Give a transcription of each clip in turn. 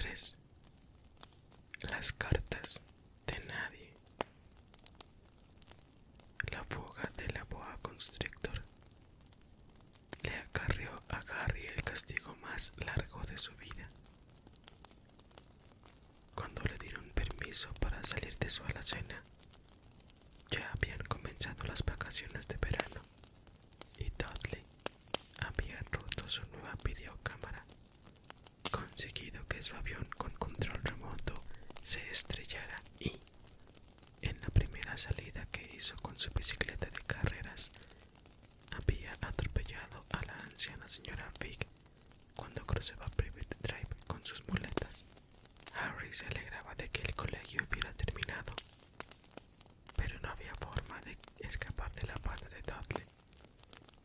3. Las cartas de nadie. La fuga de la boa constrictor le acarreó a Harry el castigo más largo de su vida. Cuando le dieron permiso para salir de su alacena, ya habían comenzado las vacaciones de verano y Dudley había roto su nueva videocámara, conseguido que su avión con control remoto se estrellara y, en la primera salida que hizo con su bicicleta de carreras, había atropellado a la anciana señora Fig cuando cruzaba Private Drive con sus muletas. Harry se alegraba de que el colegio hubiera terminado, pero no había forma de escapar de la pata de Dudley,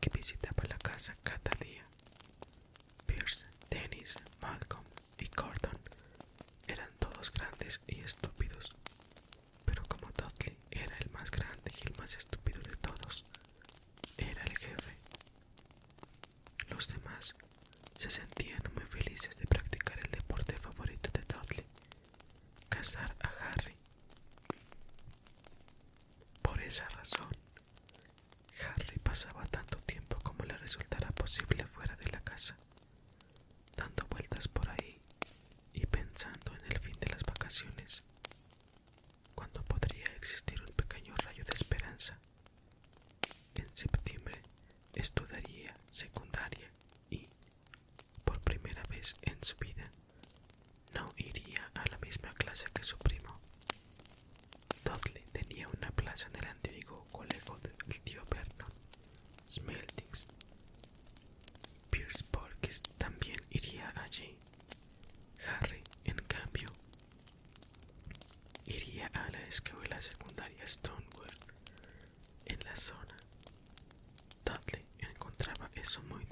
que visitaba la casa cada día. Gordon eran todos grandes y estúpidos, pero como Dudley era el más grande y el más estúpido de todos, era el jefe. Los demás se sentían muy felices de practicar el deporte favorito de Dudley, cazar a Harry. Por esa razón, Harry pasaba tanto tiempo como le resultara posible fuera de la casa, dando vueltas por ahí y pensando en el fin de las vacaciones, cuando podría existir un pequeño rayo de esperanza. En septiembre estudiaría secundaria y, por primera vez en su vida, no iría a la misma clase que su primo. Dudley tenía una plaza en el antiguo colegio del tío Vernon, Smeltings. Pierce Porkis también iría allí. Harry, en cambio, iría a la escuela secundaria Stonewood en la zona. Dudley encontraba eso muy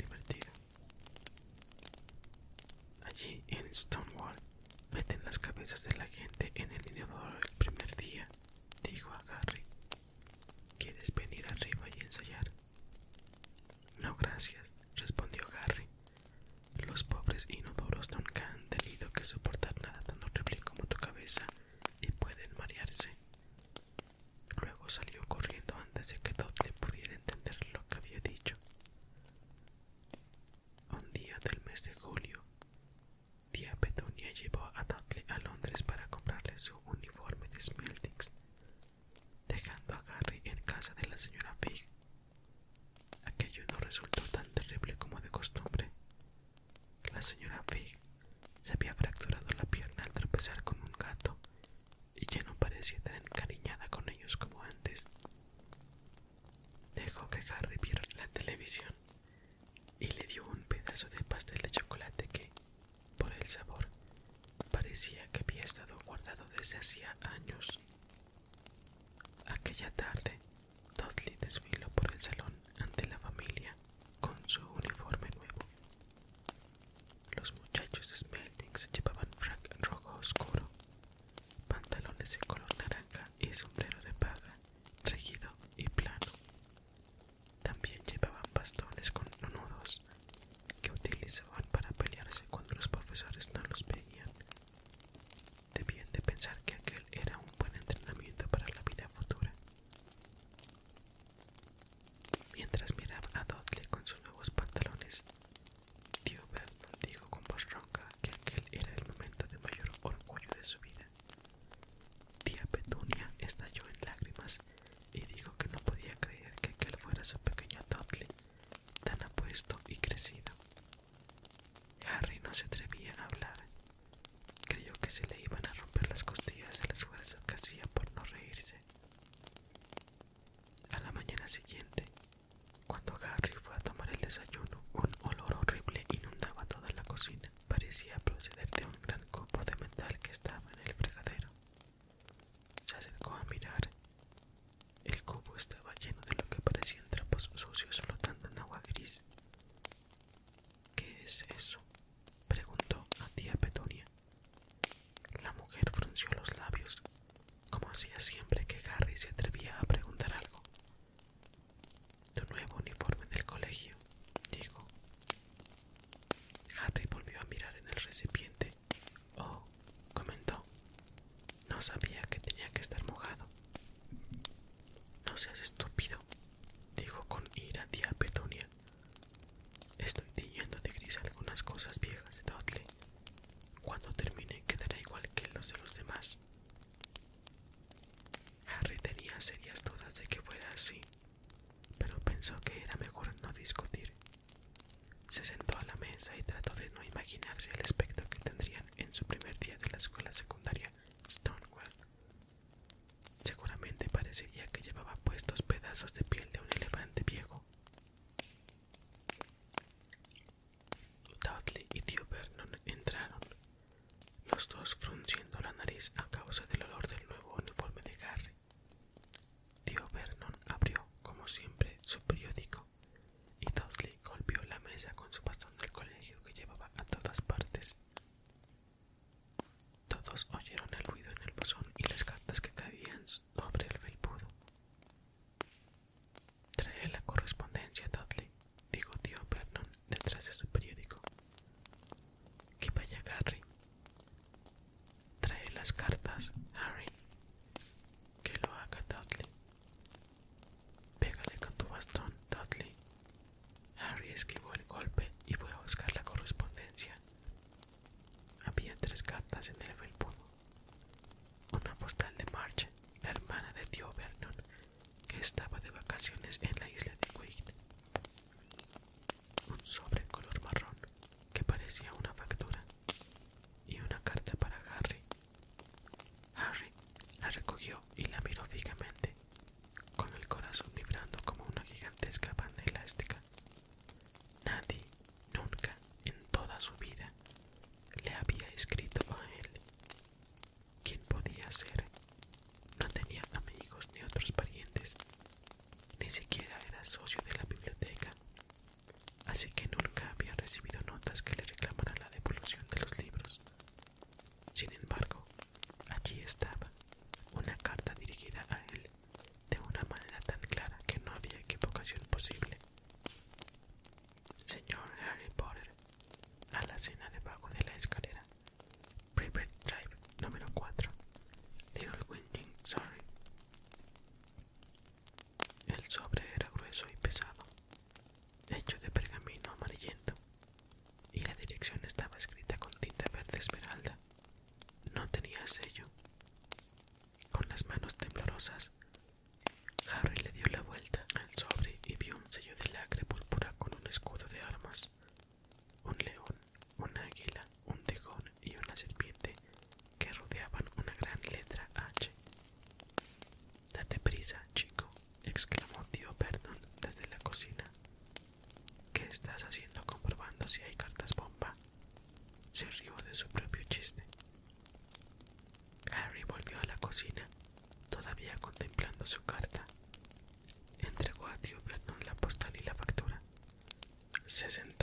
recogió y la miró fijamente. this isn't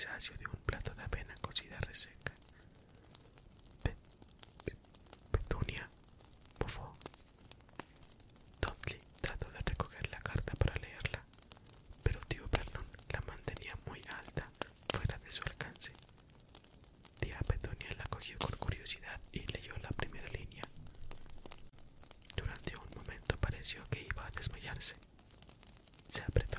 grisáceo de un plato de avena cocida reseca. Pe pe petunia, bufó. Totley trató de recoger la carta para leerla, pero tío Vernon la mantenía muy alta, fuera de su alcance. Tía Petunia la cogió con curiosidad y leyó la primera línea. Durante un momento pareció que iba a desmayarse. Se apretó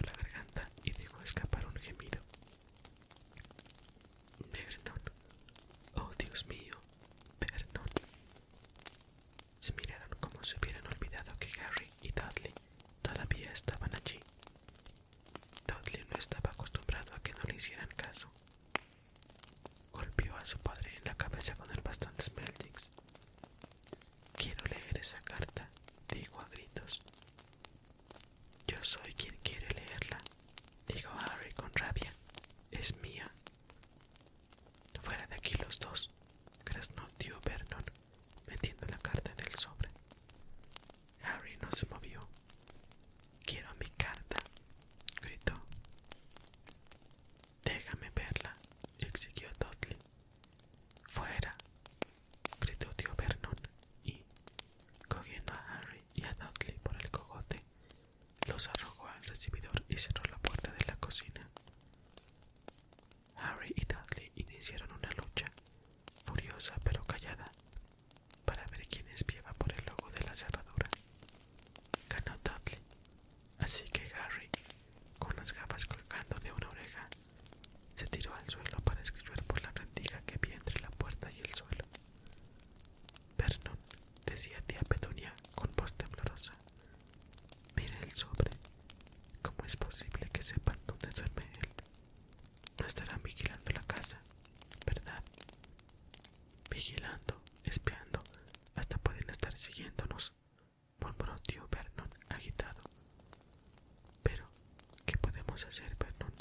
queremos hacer, Vernon?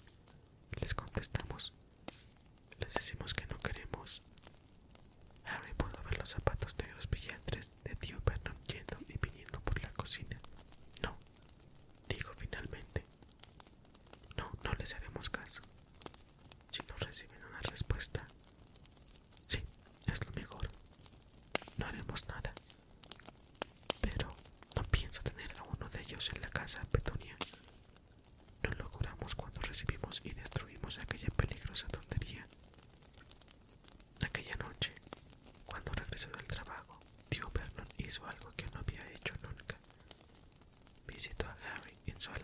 Les contestamos. Les decimos que no queremos. Harry pudo ver los zapatos negros brillantes de tío Vernon yendo y viniendo por la cocina. No, dijo finalmente. No, no les haremos caso. Si no reciben una respuesta. Sí, es lo mejor. No haremos nada. Pero no pienso tener a uno de ellos en la casa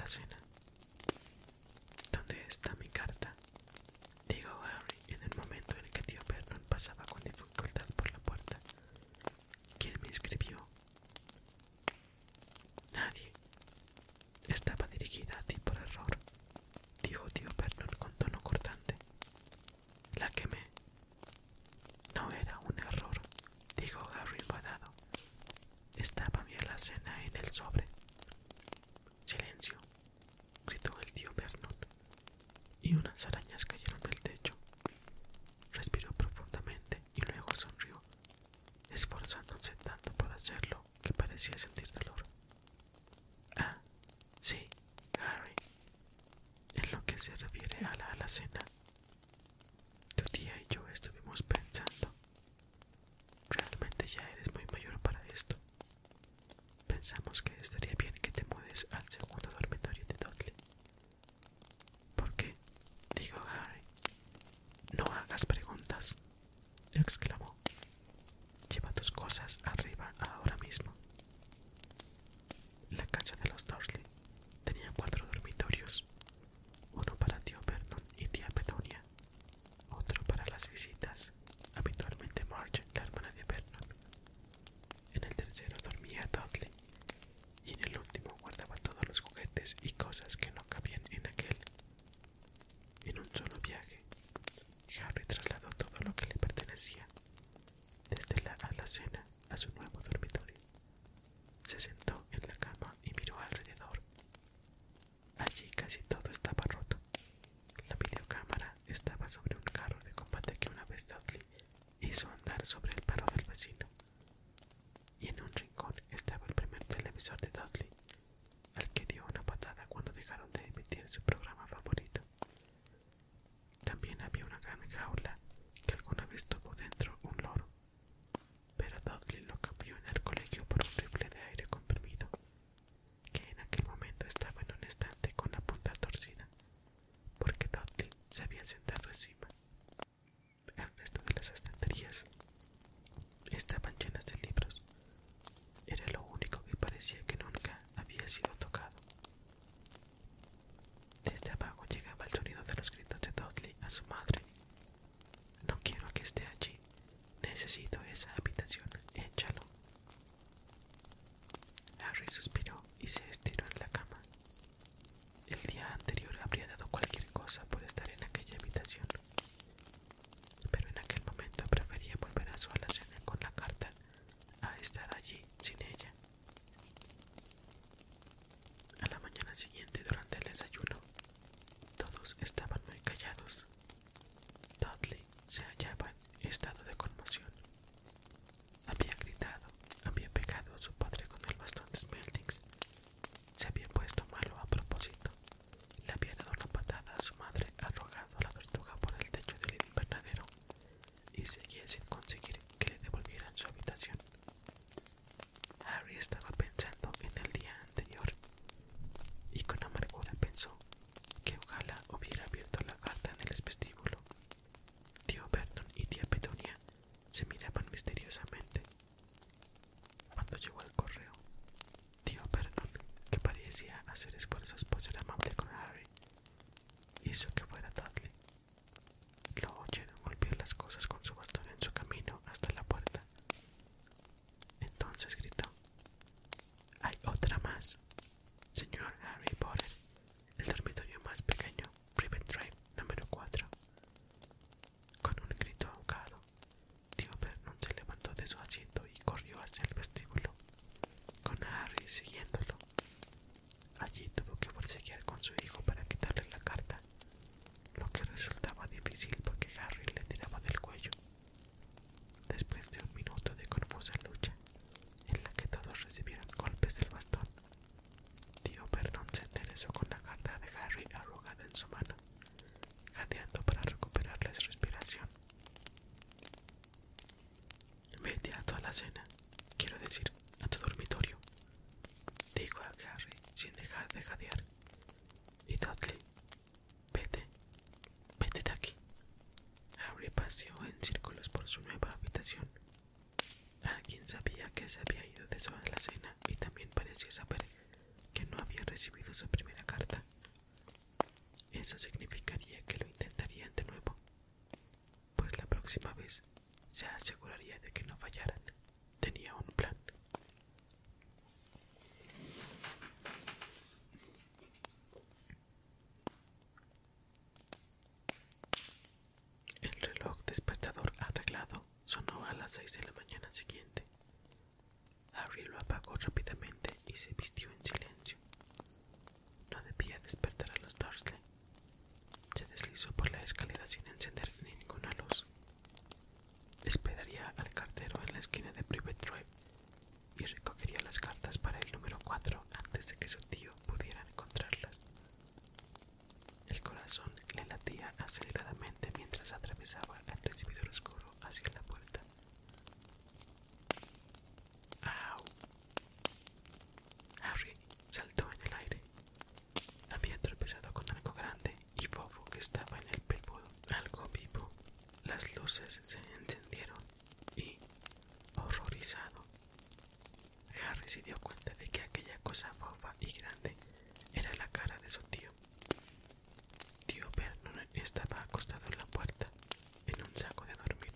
cena. ¿Dónde está mi carta? Dijo Harry en el momento en que tío Vernon pasaba con dificultad por la puerta. ¿Quién me escribió? Nadie. Estaba dirigida a ti por error, dijo tío Vernon con tono cortante. La quemé. No era un error, dijo Harry enfadado. Estaba mi alacena en el sobre. se había ido de su alacena y también pareció saber que no había recibido su primera carta. Eso significaría que lo intentarían de nuevo, pues la próxima vez se aseguraría de que no fallaran. Las luces se encendieron y, horrorizado, Harry se dio cuenta de que aquella cosa boba y grande era la cara de su tío. Tío Vernon estaba acostado en la puerta, en un saco de dormir,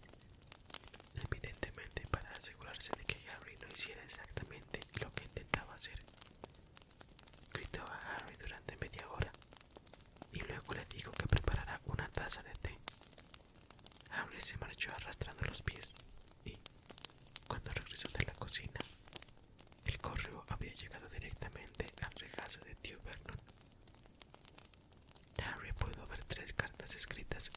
evidentemente para asegurarse de que Harry no hiciera exactamente lo que intentaba hacer. Gritó a Harry durante media hora y luego le dijo que preparara una taza de té se marchó arrastrando los pies y, cuando regresó de la cocina, el correo había llegado directamente al regazo de tío Vernon. Harry pudo ver tres cartas escritas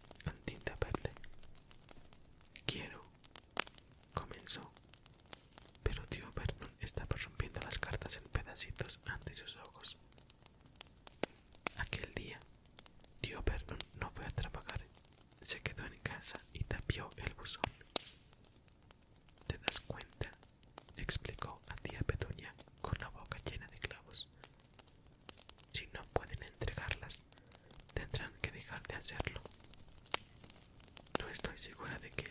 segura de que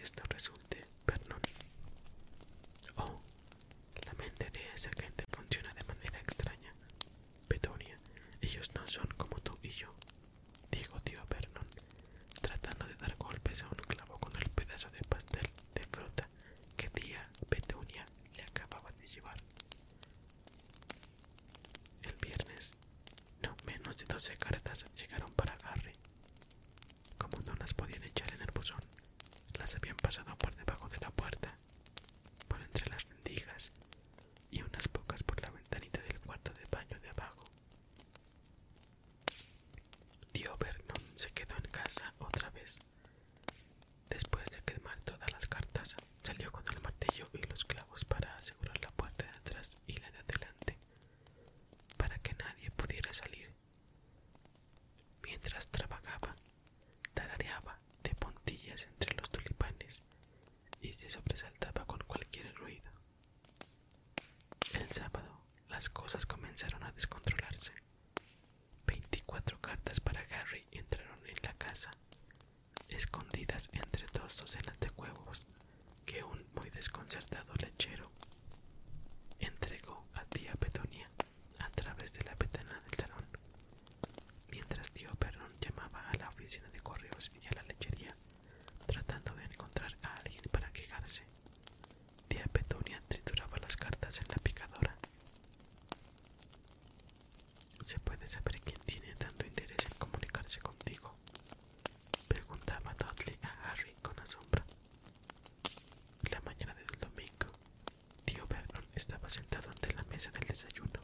sentado ante la mesa del desayuno.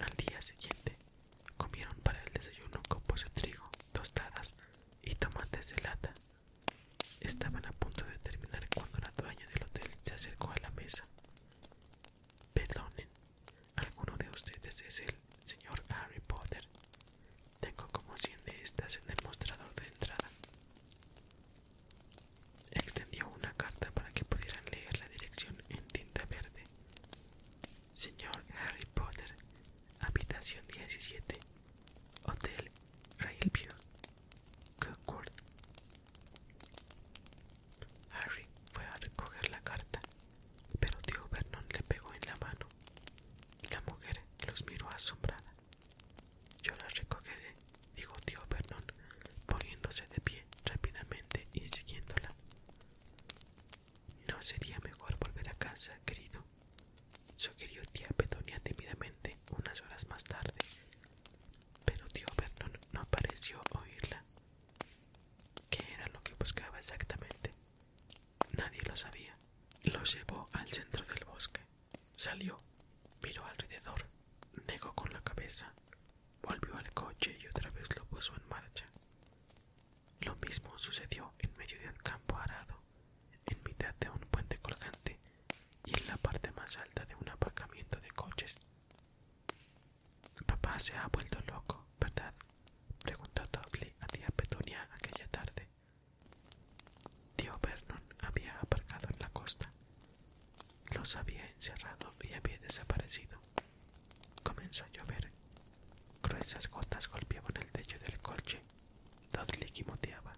Al día siguiente comieron para el desayuno copos de trigo, tostadas y tomates de lata. Estaban a punto de terminar cuando la dueña del hotel se acercó a la mesa. nadie lo sabía. Los llevó al centro del bosque. Salió, miró alrededor, negó con la cabeza, volvió al coche y otra vez lo puso en marcha. Lo mismo sucedió en medio de un campo arado, en mitad de un puente colgante y en la parte más alta de un aparcamiento de coches. Papá se ha vuelto loco, ¿verdad? los había encerrado y había desaparecido. Comenzó a llover. Gruesas gotas golpeaban el techo del coche. Dudley gimoteaba.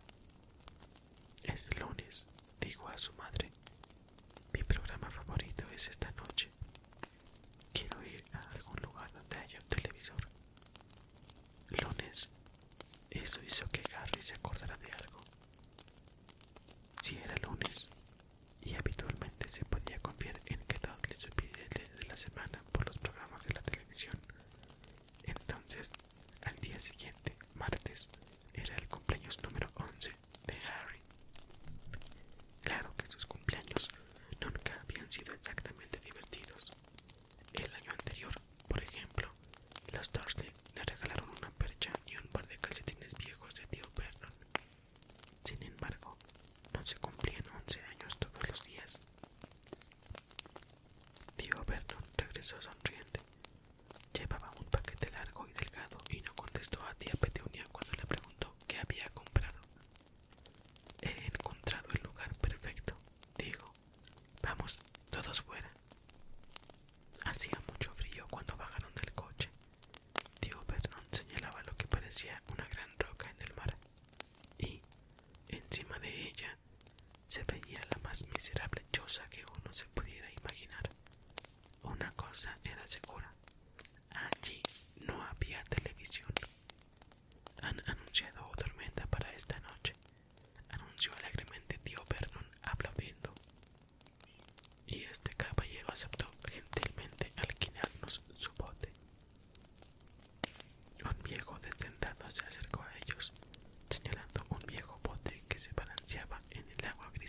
Es lunes, dijo a su madre. Mi programa favorito es esta noche. Quiero ir a algún lugar donde haya un televisor. Lunes. Eso hizo que Harry se acordara de algo.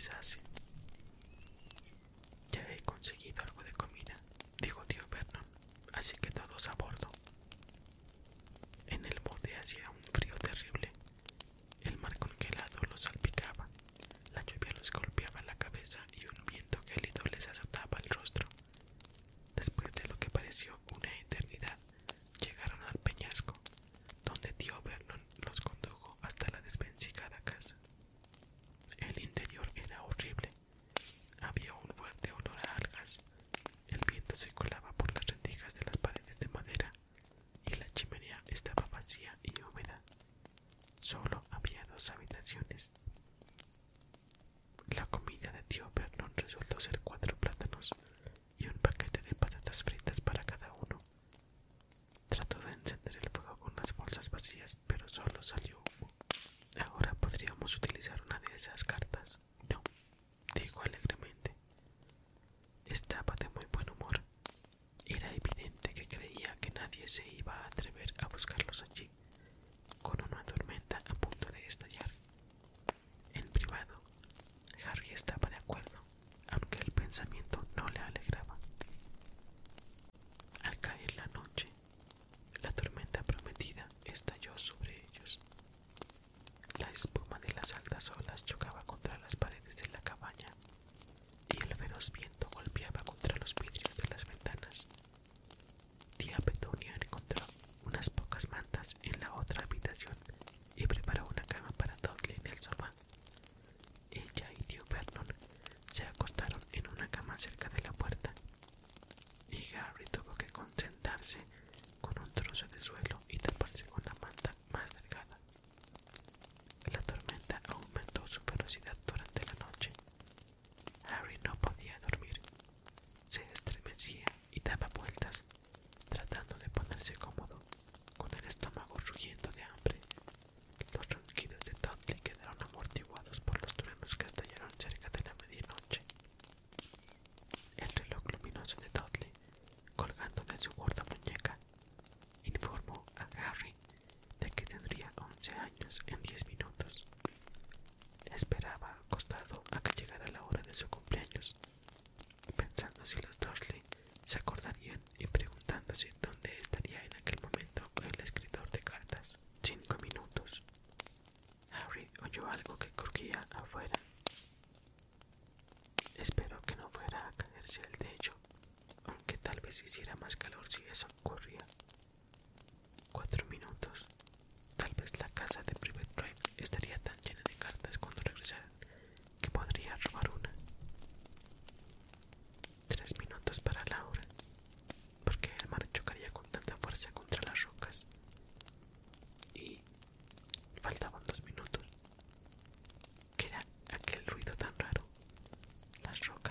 grisáceo.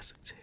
casting table.